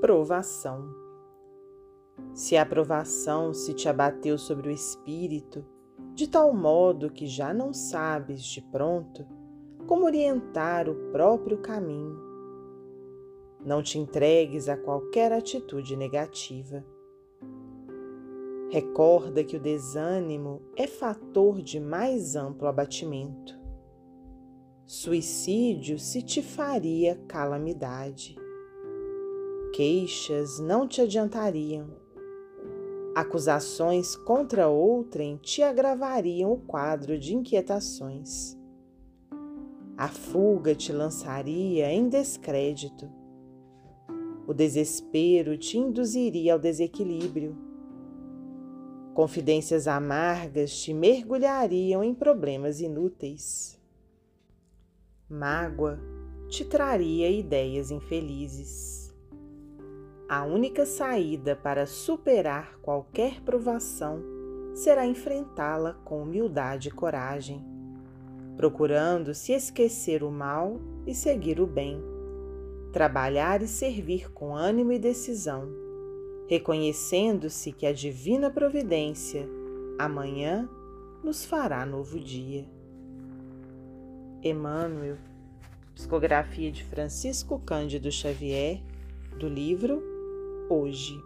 Provação. Se a provação se te abateu sobre o espírito, de tal modo que já não sabes de pronto como orientar o próprio caminho, não te entregues a qualquer atitude negativa. Recorda que o desânimo é fator de mais amplo abatimento. Suicídio se te faria calamidade. Queixas não te adiantariam. Acusações contra outrem te agravariam o quadro de inquietações. A fuga te lançaria em descrédito o desespero te induziria ao desequilíbrio. Confidências amargas te mergulhariam em problemas inúteis. Mágoa te traria ideias infelizes. A única saída para superar qualquer provação será enfrentá-la com humildade e coragem, procurando se esquecer o mal e seguir o bem trabalhar e servir com ânimo e decisão, reconhecendo-se que a divina providência amanhã nos fará novo dia. Emmanuel, psicografia de Francisco Cândido Xavier, do livro Hoje.